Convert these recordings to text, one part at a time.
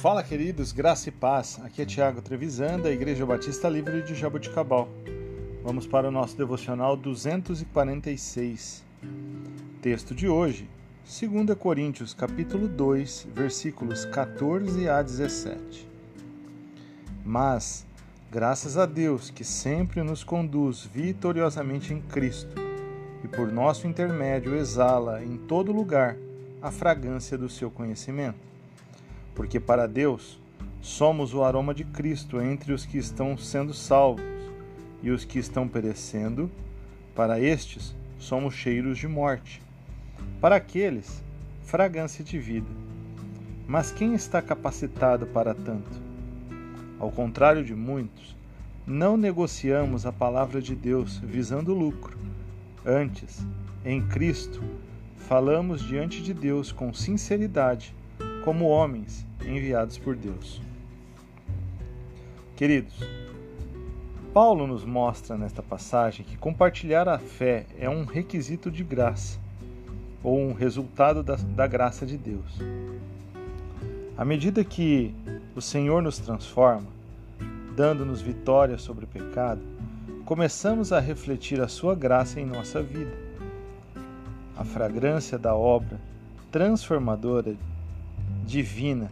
Fala, queridos, graça e paz. Aqui é Tiago Trevisan, da Igreja Batista Livre de Jaboticabal. Vamos para o nosso devocional 246. Texto de hoje, 2 Coríntios, capítulo 2, versículos 14 a 17. Mas, graças a Deus que sempre nos conduz vitoriosamente em Cristo e por nosso intermédio exala em todo lugar a fragrância do seu conhecimento porque para Deus somos o aroma de Cristo entre os que estão sendo salvos e os que estão perecendo, para estes somos cheiros de morte, para aqueles, fragrância de vida. Mas quem está capacitado para tanto? Ao contrário de muitos, não negociamos a palavra de Deus visando lucro. Antes, em Cristo, falamos diante de Deus com sinceridade, como homens enviados por Deus. Queridos, Paulo nos mostra nesta passagem que compartilhar a fé é um requisito de graça, ou um resultado da, da graça de Deus. À medida que o Senhor nos transforma, dando-nos vitória sobre o pecado, começamos a refletir a Sua graça em nossa vida. A fragrância da obra transformadora divina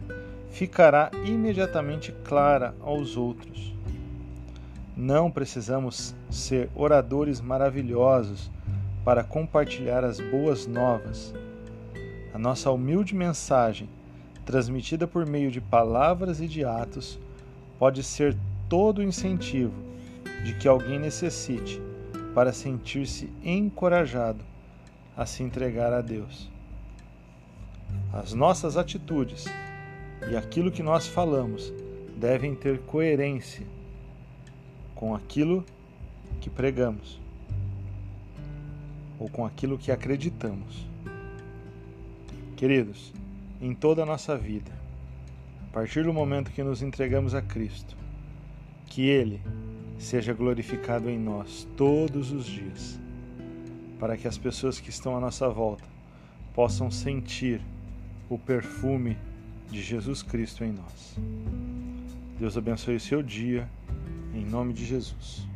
ficará imediatamente clara aos outros. Não precisamos ser oradores maravilhosos para compartilhar as boas novas. A nossa humilde mensagem, transmitida por meio de palavras e de atos, pode ser todo o incentivo de que alguém necessite para sentir-se encorajado a se entregar a Deus. As nossas atitudes e aquilo que nós falamos devem ter coerência com aquilo que pregamos ou com aquilo que acreditamos. Queridos, em toda a nossa vida, a partir do momento que nos entregamos a Cristo, que Ele seja glorificado em nós todos os dias, para que as pessoas que estão à nossa volta possam sentir o perfume de Jesus Cristo em nós. Deus abençoe o seu dia, em nome de Jesus.